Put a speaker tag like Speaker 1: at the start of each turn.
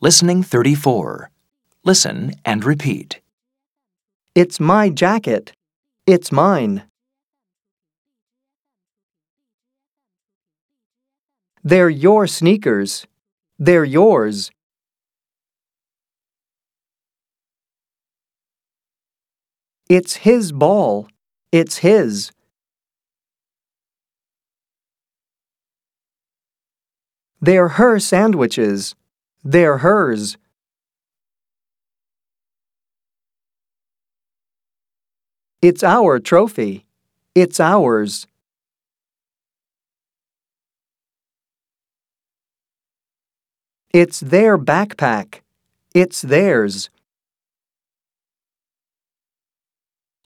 Speaker 1: Listening 34. Listen and repeat.
Speaker 2: It's my jacket. It's mine. They're your sneakers. They're yours. It's his ball. It's his. They're her sandwiches. They're hers. It's our trophy. It's ours. It's their backpack. It's theirs.